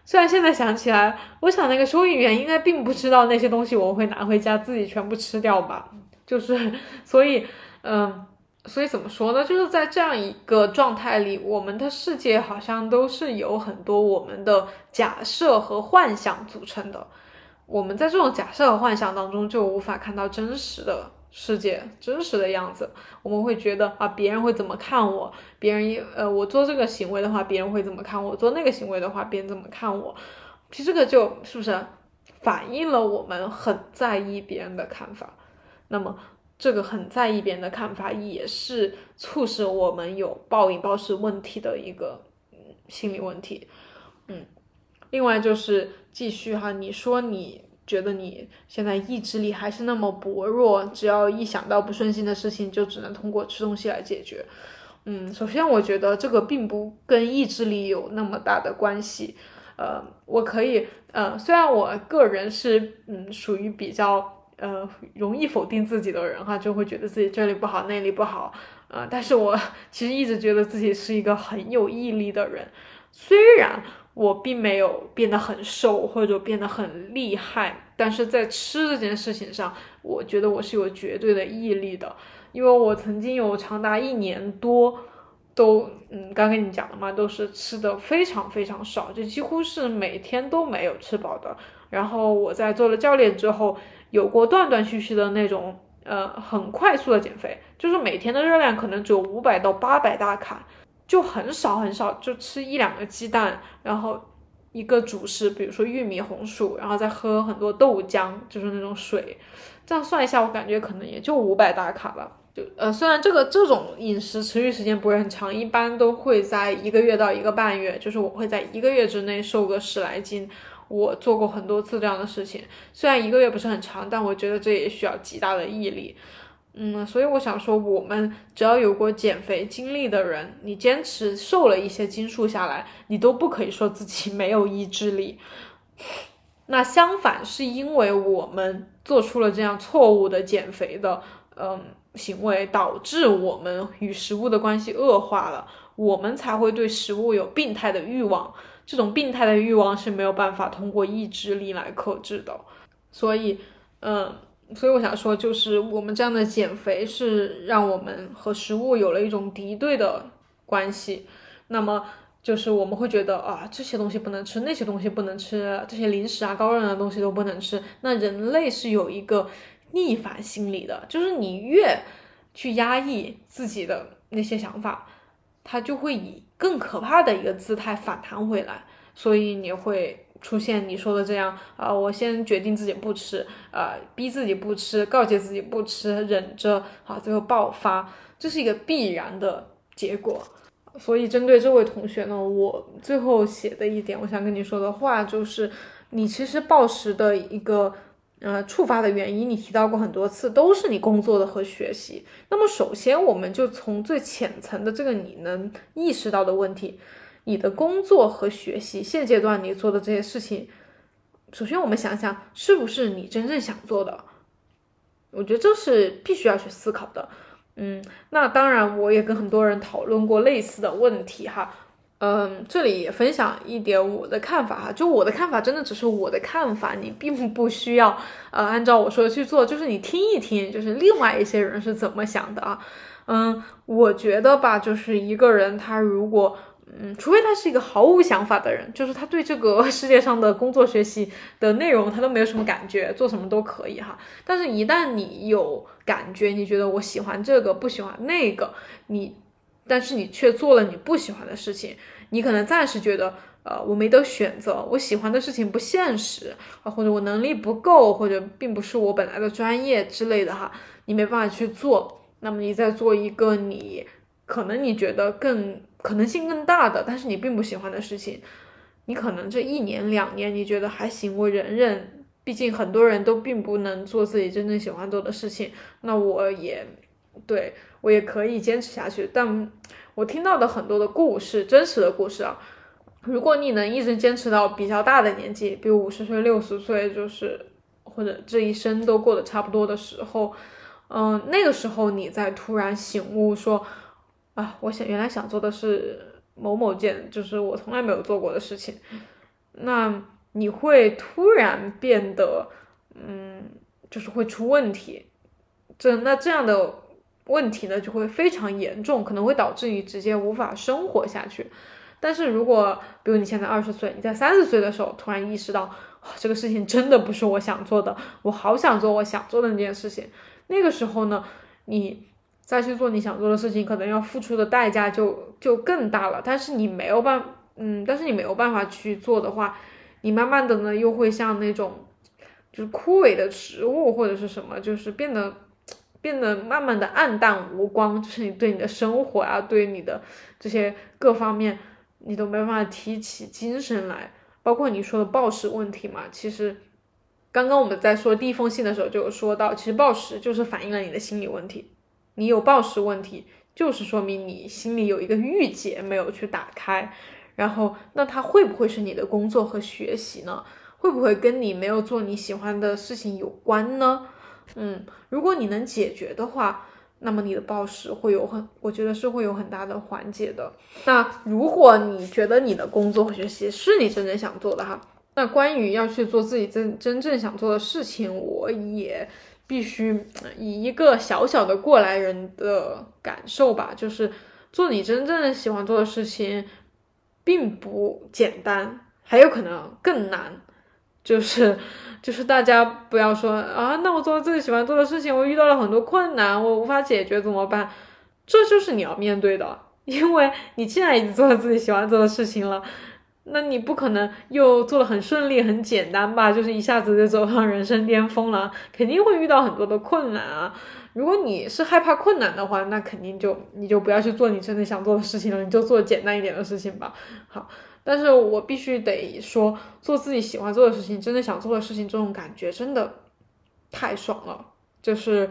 A: 虽然现在想起来，我想那个收银员应该并不知道那些东西我会拿回家自己全部吃掉吧。就是，所以，嗯，所以怎么说呢？就是在这样一个状态里，我们的世界好像都是由很多我们的假设和幻想组成的。我们在这种假设和幻想当中，就无法看到真实的。世界真实的样子，我们会觉得啊，别人会怎么看我？别人呃，我做这个行为的话，别人会怎么看我？做那个行为的话，别人怎么看我？其实这个就是不是反映了我们很在意别人的看法？那么这个很在意别人的看法，也是促使我们有暴饮暴食问题的一个心理问题。嗯，另外就是继续哈，你说你。觉得你现在意志力还是那么薄弱，只要一想到不顺心的事情，就只能通过吃东西来解决。嗯，首先我觉得这个并不跟意志力有那么大的关系。呃，我可以，呃，虽然我个人是，嗯，属于比较，呃，容易否定自己的人哈，就会觉得自己这里不好，那里不好，呃，但是我 其实一直觉得自己是一个很有毅力的人，虽然。我并没有变得很瘦或者变得很厉害，但是在吃这件事情上，我觉得我是有绝对的毅力的，因为我曾经有长达一年多都，嗯，刚跟你讲了嘛，都是吃的非常非常少，就几乎是每天都没有吃饱的。然后我在做了教练之后，有过断断续续的那种，呃，很快速的减肥，就是每天的热量可能只有五百到八百大卡。就很少很少，就吃一两个鸡蛋，然后一个主食，比如说玉米、红薯，然后再喝很多豆浆，就是那种水。这样算一下，我感觉可能也就五百大卡吧。就呃，虽然这个这种饮食持续时间不是很长，一般都会在一个月到一个半月，就是我会在一个月之内瘦个十来斤。我做过很多次这样的事情，虽然一个月不是很长，但我觉得这也需要极大的毅力。嗯，所以我想说，我们只要有过减肥经历的人，你坚持瘦了一些斤数下来，你都不可以说自己没有意志力。那相反，是因为我们做出了这样错误的减肥的嗯行为，导致我们与食物的关系恶化了，我们才会对食物有病态的欲望。这种病态的欲望是没有办法通过意志力来克制的。所以，嗯。所以我想说，就是我们这样的减肥是让我们和食物有了一种敌对的关系。那么就是我们会觉得啊，这些东西不能吃，那些东西不能吃，这些零食啊、高热量的东西都不能吃。那人类是有一个逆反心理的，就是你越去压抑自己的那些想法，它就会以更可怕的一个姿态反弹回来。所以你会。出现你说的这样啊，我先决定自己不吃，呃，逼自己不吃，告诫自己不吃，忍着，好，最后爆发，这是一个必然的结果。所以针对这位同学呢，我最后写的一点，我想跟你说的话就是，你其实暴食的一个呃触发的原因，你提到过很多次，都是你工作的和学习。那么首先，我们就从最浅层的这个你能意识到的问题。你的工作和学习现阶段你做的这些事情，首先我们想想是不是你真正想做的？我觉得这是必须要去思考的。嗯，那当然我也跟很多人讨论过类似的问题哈。嗯，这里也分享一点我的看法哈，就我的看法真的只是我的看法，你并不需要呃按照我说的去做，就是你听一听，就是另外一些人是怎么想的啊。嗯，我觉得吧，就是一个人他如果。嗯，除非他是一个毫无想法的人，就是他对这个 世界上的工作、学习的内容他都没有什么感觉，做什么都可以哈。但是，一旦你有感觉，你觉得我喜欢这个，不喜欢那个，你，但是你却做了你不喜欢的事情，你可能暂时觉得，呃，我没得选择，我喜欢的事情不现实啊，或者我能力不够，或者并不是我本来的专业之类的哈，你没办法去做。那么你再做一个你可能你觉得更。可能性更大的，但是你并不喜欢的事情，你可能这一年两年你觉得还行，我忍忍。毕竟很多人都并不能做自己真正喜欢做的事情，那我也对我也可以坚持下去。但我听到的很多的故事，真实的故事啊，如果你能一直坚持到比较大的年纪，比如五十岁、六十岁，就是或者这一生都过得差不多的时候，嗯，那个时候你再突然醒悟说，啊，我想原来想做的是某某件，就是我从来没有做过的事情，那。你会突然变得，嗯，就是会出问题，这那这样的问题呢，就会非常严重，可能会导致你直接无法生活下去。但是如果，比如你现在二十岁，你在三十岁的时候突然意识到，这个事情真的不是我想做的，我好想做我想做的那件事情，那个时候呢，你再去做你想做的事情，可能要付出的代价就就更大了。但是你没有办，嗯，但是你没有办法去做的话。你慢慢的呢，又会像那种，就是枯萎的植物或者是什么，就是变得变得慢慢的暗淡无光，就是你对你的生活啊，对你的这些各方面，你都没办法提起精神来。包括你说的暴食问题嘛，其实刚刚我们在说第一封信的时候就有说到，其实暴食就是反映了你的心理问题。你有暴食问题，就是说明你心里有一个郁结没有去打开。然后，那它会不会是你的工作和学习呢？会不会跟你没有做你喜欢的事情有关呢？嗯，如果你能解决的话，那么你的暴食会有很，我觉得是会有很大的缓解的。那如果你觉得你的工作和学习是你真正想做的哈，那关于要去做自己真真正想做的事情，我也必须以一个小小的过来人的感受吧，就是做你真正喜欢做的事情。并不简单，还有可能更难，就是就是大家不要说啊，那我做了自己喜欢做的事情，我遇到了很多困难，我无法解决怎么办？这就是你要面对的，因为你既然已经做了自己喜欢做的事情了，那你不可能又做的很顺利、很简单吧？就是一下子就走上人生巅峰了，肯定会遇到很多的困难啊。如果你是害怕困难的话，那肯定就你就不要去做你真的想做的事情了，你就做简单一点的事情吧。好，但是我必须得说，做自己喜欢做的事情，真的想做的事情，这种感觉真的太爽了。就是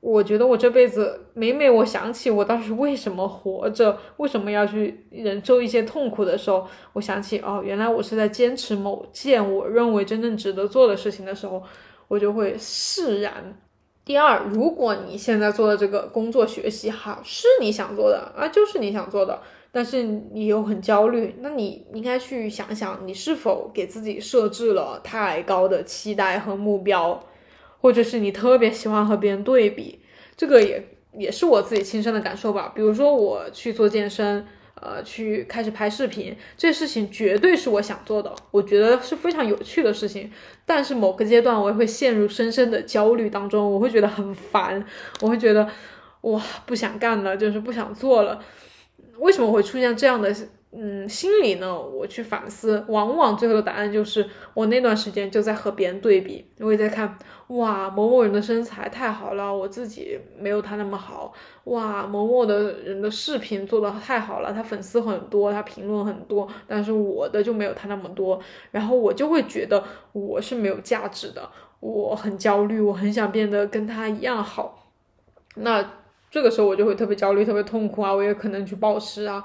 A: 我觉得我这辈子每每我想起我当时为什么活着，为什么要去忍受一些痛苦的时候，我想起哦，原来我是在坚持某件我认为真正值得做的事情的时候，我就会释然。第二，如果你现在做的这个工作学习哈是你想做的啊，就是你想做的，但是你又很焦虑，那你应该去想想，你是否给自己设置了太高的期待和目标，或者是你特别喜欢和别人对比，这个也也是我自己亲身的感受吧。比如说我去做健身。呃，去开始拍视频，这事情绝对是我想做的，我觉得是非常有趣的事情。但是某个阶段，我也会陷入深深的焦虑当中，我会觉得很烦，我会觉得哇，不想干了，就是不想做了。为什么会出现这样的？嗯，心理呢，我去反思，往往最后的答案就是我那段时间就在和别人对比，我也在看，哇，某某人的身材太好了，我自己没有他那么好，哇，某某的人的视频做的太好了，他粉丝很多，他评论很多，但是我的就没有他那么多，然后我就会觉得我是没有价值的，我很焦虑，我很想变得跟他一样好，那这个时候我就会特别焦虑，特别痛苦啊，我也可能去暴食啊。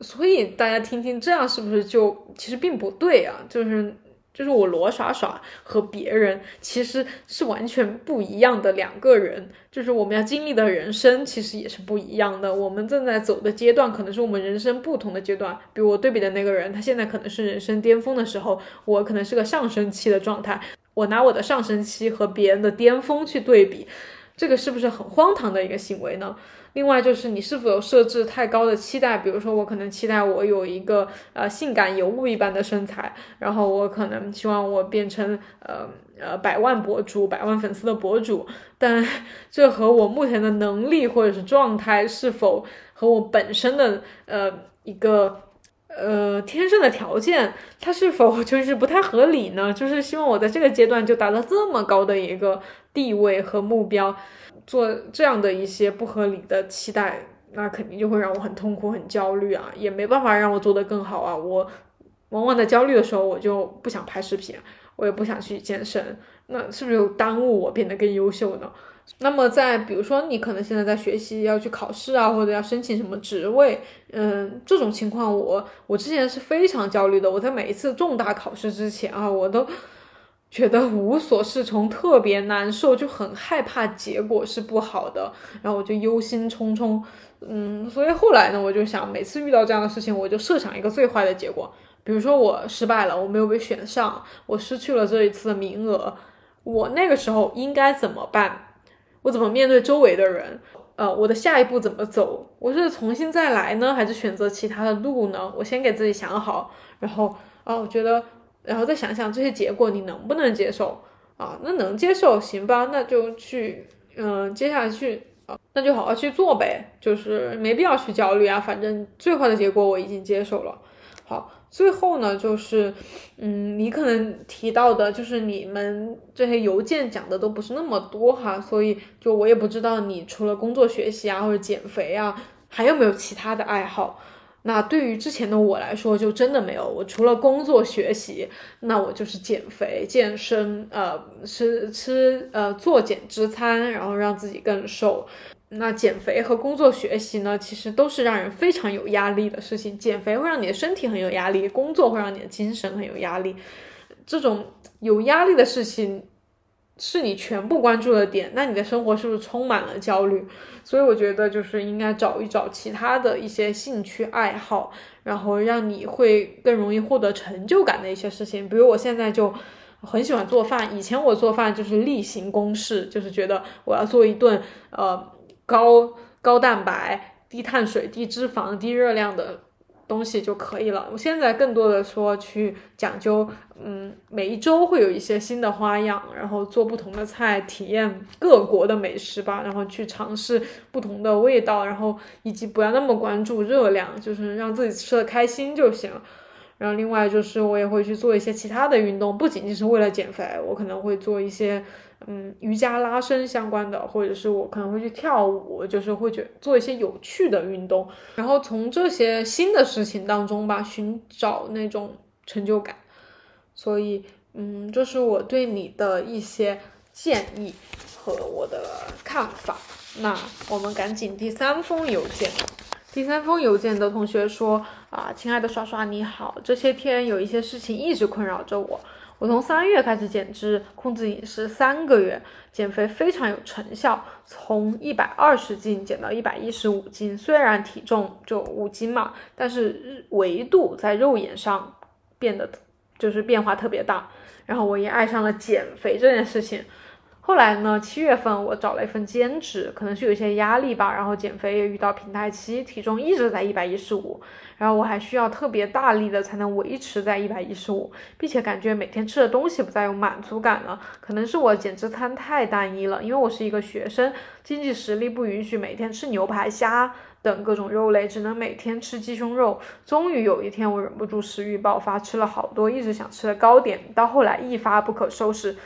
A: 所以大家听听，这样是不是就其实并不对啊？就是就是我罗耍耍和别人其实是完全不一样的两个人，就是我们要经历的人生其实也是不一样的。我们正在走的阶段可能是我们人生不同的阶段。比如我对比的那个人，他现在可能是人生巅峰的时候，我可能是个上升期的状态。我拿我的上升期和别人的巅峰去对比，这个是不是很荒唐的一个行为呢？另外就是你是否有设置太高的期待？比如说我可能期待我有一个呃性感尤物一般的身材，然后我可能希望我变成呃呃百万博主、百万粉丝的博主，但 这和我目前的能力或者是状态是否和我本身的呃一个呃天生的条件，它是否 就是不太合理呢？就是希望我在这个阶段就达到这么高的一个地位和目标。做这样的一些不合理的期待，那肯定就会让我很痛苦、很焦虑啊，也没办法让我做得更好啊。我往往在焦虑的时候，我就不想拍视频，我也不想去健身，那是不是又耽误我变得更优秀呢？那么在比如说你可能现在在学习要去考试啊，或者要申请什么职位，嗯，这种情况我我之前是非常焦虑的。我在每一次重大考试之前啊，我都觉得无所适从，特别难受，就很害怕结果是不好的，然后我就忧心忡忡。嗯，所以后来呢，我就想每次遇到这样的事情，我就设想一个最坏的结果，比如说我失败了，我没有被选上，我失去了这一次的名额，我那个时候应该怎么办？我怎么面对周围的人？呃，我的下一步怎么走？我是重新再来呢，还是选择其他的路呢？我先给自己想好，然后啊，我觉得，然后再想想这些结果你能不能接受啊？那能接受，行吧，那就去，嗯，接下去啊，那就好好去做呗，就是没必要去焦虑啊，反正最坏的结果我已经接受了。好。最后呢，就是，嗯，你可能提到的，就是你们这些邮件讲的都不是那么多哈，所以就我也不知道你除了工作学习啊，或者减肥啊，还有没有其他的爱好？那对于之前的我来说，就真的没有。我除了工作学习，那我就是减肥、健身，呃，吃吃呃做减脂餐，然后让自己更瘦。那减肥和工作学习呢，其实都是让人非常有压力的事情。减肥会让你的身体很有压力，工作会让你的精神很有压力。这种有压力的事情是你全部关注的点，那你的生活是不是充满了焦虑？所以我觉得就是应该找一找其他的一些兴趣爱好，然后让你会更容易获得成就感的一些事情。比如我现在就很喜欢做饭，以前我做饭就是例行公事，就是觉得我要做一顿呃。高高蛋白、低碳水、低脂肪、低热量的东西就可以了。我现在更多的说去讲究，嗯，每一周会有一些新的花样，然后做不同的菜，体验各国的美食吧，然后去尝试不同的味道，然后以及不要那么关注热量，就是让自己吃的开心就行。然后另外就是我也会去做一些其他的运动，不仅仅是为了减肥，我可能会做一些。嗯，瑜伽拉伸相关的，或者是我可能会去跳舞，就是会觉做一些有趣的运动，然后从这些新的事情当中吧，寻找那种成就感。所以，嗯，这是我对你的一些建议和我的看法。那我们赶紧第三封邮件。第三封邮件的同学说啊，亲爱的刷刷你好，这些天有一些事情一直困扰着我。我从三月开始减脂，控制饮食三个月，减肥非常有成效，从一百二十斤减到一百一十五斤。虽然体重就五斤嘛，但是维度在肉眼上变得就是变化特别大。然后我也爱上了减肥这件事情。后来呢？七月份我找了一份兼职，可能是有一些压力吧。然后减肥也遇到平台期，体重一直在一百一十五。然后我还需要特别大力的才能维持在一百一十五，并且感觉每天吃的东西不再有满足感了。可能是我减脂餐太单一了，因为我是一个学生，经济实力不允许每天吃牛排、虾等各种肉类，只能每天吃鸡胸肉。终于有一天，我忍不住食欲爆发，吃了好多一直想吃的糕点，到后来一发不可收拾。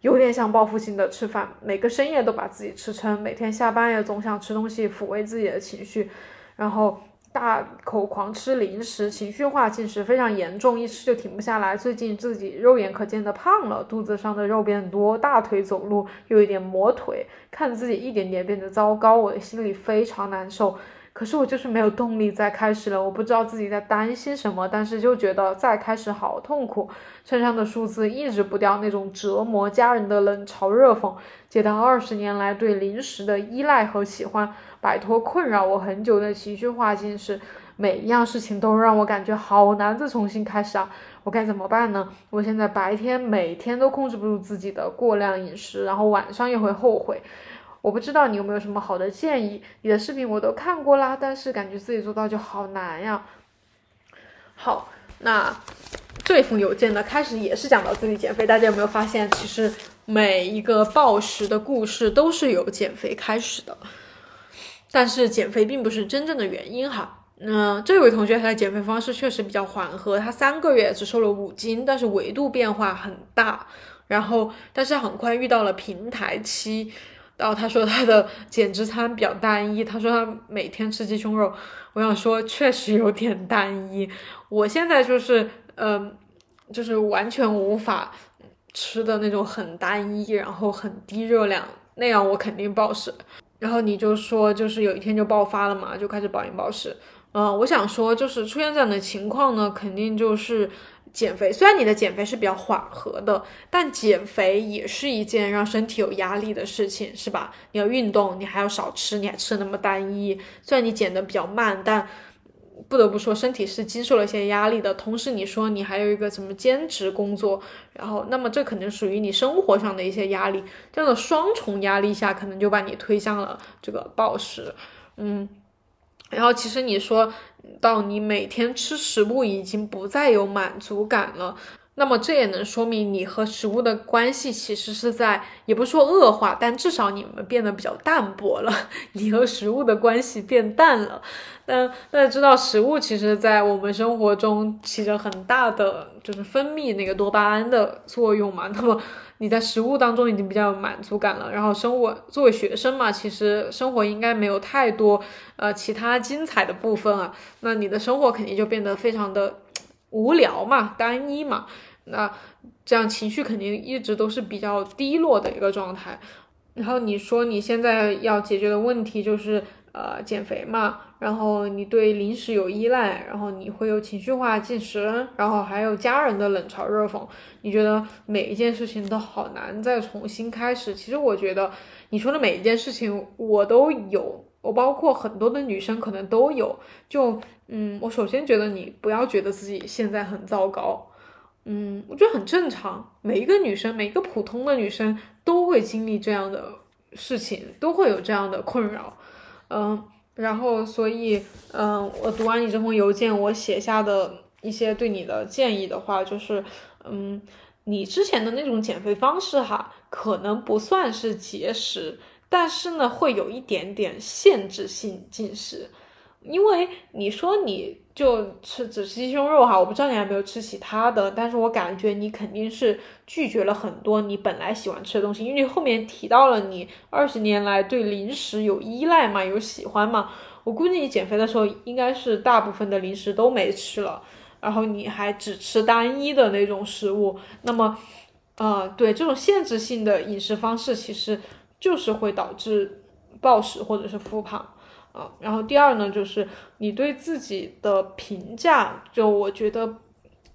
A: 有点像报复性的吃饭，每个深夜都把自己吃撑，每天下班也总想吃东西抚慰自己的情绪，然后大口狂吃零食，情绪化进食非常严重，一吃就停不下来。最近自己肉眼可见的胖了，肚子上的肉变多，大腿走路又有点磨腿，看自己一点点变得糟糕，我的心里非常难受。可是我就是没有动力再开始了，我不知道自己在担心什么，但是就觉得再开始好痛苦。身上的数字抑制不掉那种折磨家人的冷嘲热讽，接到二十年来对零食的依赖和喜欢，摆脱困扰我很久的情绪化进食，每一样事情都让我感觉好难再重新开始啊！我该怎么办呢？我现在白天每天都控制不住自己的过量饮食，然后晚上又会后悔。我不知道你有没有什么好的建议？你的视频我都看过啦，但是感觉自己做到就好难呀。好，那这封邮件呢，开始也是讲到自己减肥。大家有没有发现，其实每一个暴食的故事都是由减肥开始的，但是减肥并不是真正的原因哈。那这位同学他的减肥方式确实比较缓和，他三个月只瘦了五斤，但是维度变化很大。然后，但是很快遇到了平台期。然后他说他的减脂餐比较单一，他说他每天吃鸡胸肉。我想说，确实有点单一。我现在就是，嗯，就是完全无法吃的那种很单一，然后很低热量，那样我肯定暴食。然后你就说，就是有一天就爆发了嘛，就开始暴饮暴食。嗯，我想说，就是出现这样的情况呢，肯定就是。减肥虽然你的减肥是比较缓和的，但减肥也是一件让身体有压力的事情，是吧？你要运动，你还要少吃，你还吃的那么单一。虽然你减的比较慢，但不得不说，身体是经受了一些压力的。同时，你说你还有一个什么兼职工作，然后那么这可能属于你生活上的一些压力，这样的双重压力下，可能就把你推向了这个暴食。嗯。然后其实你说到你每天吃食物已经不再有满足感了，那么这也能说明你和食物的关系其实是在，也不说恶化，但至少你们变得比较淡薄了。你和食物的关系变淡了。但大家知道，食物其实在我们生活中起着很大的就是分泌那个多巴胺的作用嘛。那么你在食物当中已经比较有满足感了，然后生活作为学生嘛，其实生活应该没有太多呃其他精彩的部分啊。那你的生活肯定就变得非常的无聊嘛，单一嘛。那这样情绪肯定一直都是比较低落的一个状态。然后你说你现在要解决的问题就是。呃，减肥嘛，然后你对零食有依赖，然后你会有情绪化进食，然后还有家人的冷嘲热讽，你觉得每一件事情都好难再重新开始。其实我觉得你说的每一件事情我都有，我包括很多的女生可能都有。就嗯，我首先觉得你不要觉得自己现在很糟糕，嗯，我觉得很正常，每一个女生，每一个普通的女生都会经历这样的事情，都会有这样的困扰。嗯，然后所以，嗯，我读完你这封邮件，我写下的一些对你的建议的话，就是，嗯，你之前的那种减肥方式哈，可能不算是节食，但是呢，会有一点点限制性进食，因为你说你。就吃只吃鸡胸肉哈，我不知道你还没有吃其他的，但是我感觉你肯定是拒绝了很多你本来喜欢吃的东西，因为你后面提到了你二十年来对零食有依赖嘛，有喜欢嘛，我估计你减肥的时候应该是大部分的零食都没吃了，然后你还只吃单一的那种食物，那么，呃，对这种限制性的饮食方式，其实就是会导致暴食或者是复胖。啊，然后第二呢，就是你对自己的评价，就我觉得，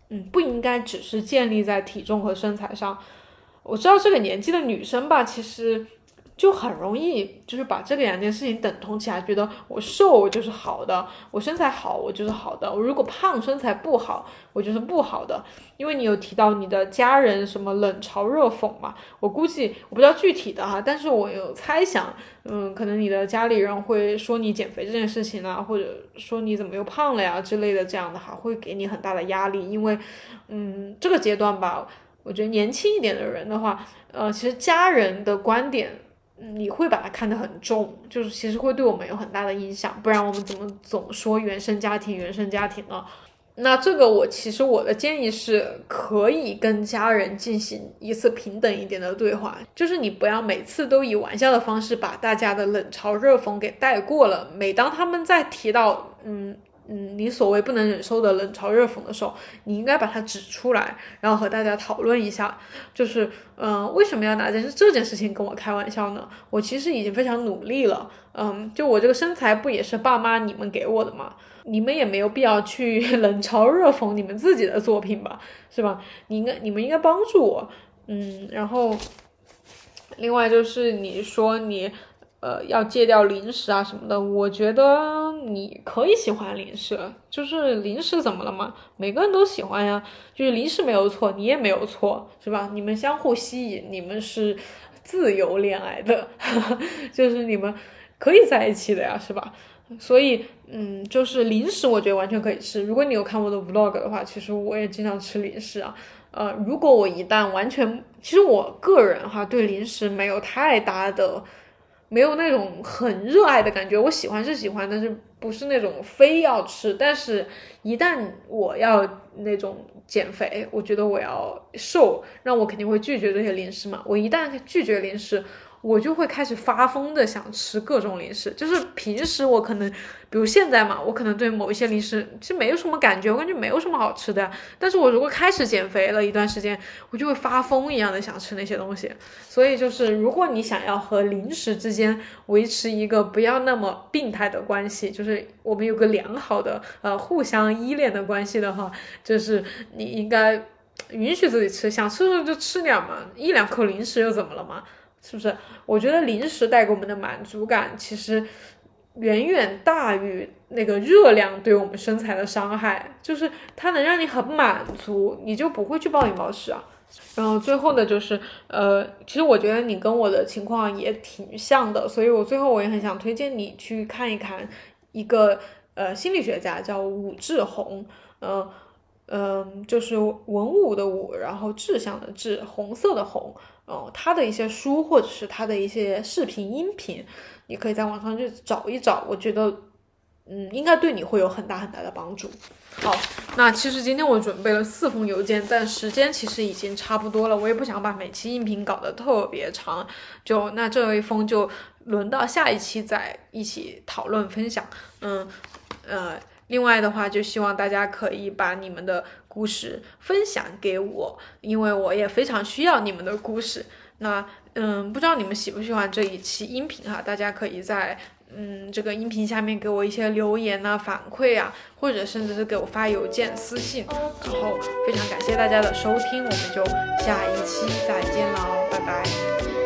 A: 嗯，不应该只是建立在体重和身材上。我知道这个年纪的女生吧，其实。就很容易，就是把这个两件事情等同起来，觉得我瘦我就是好的，我身材好我就是好的，我如果胖身材不好，我就是不好的。因为你有提到你的家人什么冷嘲热讽嘛，我估计我不知道具体的哈，但是我有猜想，嗯，可能你的家里人会说你减肥这件事情啊，或者说你怎么又胖了呀之类的这样的哈，会给你很大的压力。因为，嗯，这个阶段吧，我觉得年轻一点的人的话，呃，其实家人的观点。你会把它看得很重，就是其实会对我们有很大的影响，不然我们怎么总说原生家庭、原生家庭呢？那这个我其实我的建议是，可以跟家人进行一次平等一点的对话，就是你不要每次都以玩笑的方式把大家的冷嘲热讽给带过了。每当他们在提到，嗯。嗯，你所谓不能忍受的冷嘲热讽的时候，你应该把它指出来，然后和大家讨论一下，就是，嗯，为什么要拿这这件事情跟我开玩笑呢？我其实已经非常努力了，嗯，就我这个身材不也是爸妈你们给我的吗？你们也没有必要去 冷嘲热讽你们自己的作品吧，是吧？你应该，你们应该帮助我，嗯，然后，另外就是你说你。呃，要戒掉零食啊什么的，我觉得你可以喜欢零食，就是零食怎么了嘛？每个人都喜欢呀，就是零食没有错，你也没有错，是吧？你们相互吸引，你们是自由恋爱的，就是你们可以在一起的呀，是吧？所以，嗯，就是零食，我觉得完全可以吃。如果你有看我的 vlog 的话，其实我也经常吃零食啊。呃，如果我一旦完全，其实我个人哈对零食没有太大的。没有那种很热爱的感觉，我喜欢是喜欢，但是不是那种非要吃。但是，一旦我要那种减肥，我觉得我要瘦，那我肯定会拒绝这些零食嘛。我一旦拒绝零食，我就会开始发疯的想吃各种零食。就是平时我可能，比如现在嘛，我可能对某一些零食其实没有什么感觉，我感觉没有什么好吃的。但是我如果开始减肥了一段时间，我就会发疯一样的想吃那些东西。所以就是，如果你想要和零食之间维持一个不要那么病态的关系，就是我们有个良好的呃互相依恋的关系的话，就是你应该。允许自己吃，想吃的就吃点嘛，一两口零食又怎么了嘛？是不是？我觉得零食带给我们的满足感，其实远远大于那个热量对我们身材的伤害。就是它能让你很满足，你就不会去暴饮暴食啊。然后最后的就是，呃，其实我觉得你跟我的情况也挺像的，所以我最后我也很想推荐你去看一看一个呃心理学家叫武志红，嗯。嗯，就是文武的武，然后志向的志，红色的红，哦，他的一些书或者是他的一些视频音频，你可以在网上去找一找，我觉得，嗯，应该对你会有很大很大的帮助。好，那其实今天我准备了四封邮件，但时间其实已经差不多了，我也不想把每期音频搞得特别长，就那这一封就轮到下一期再一起讨论分享。嗯，呃。另外的话，就希望大家可以把你们的故事分享给我，因为我也非常需要你们的故事。那嗯，不知道你们喜不喜欢这一期音频哈？大家可以在嗯这个音频下面给我一些留言呐、反馈啊，或者甚至是给我发邮件、私信。然后非常感谢大家的收听，我们就下一期再见喽，拜拜。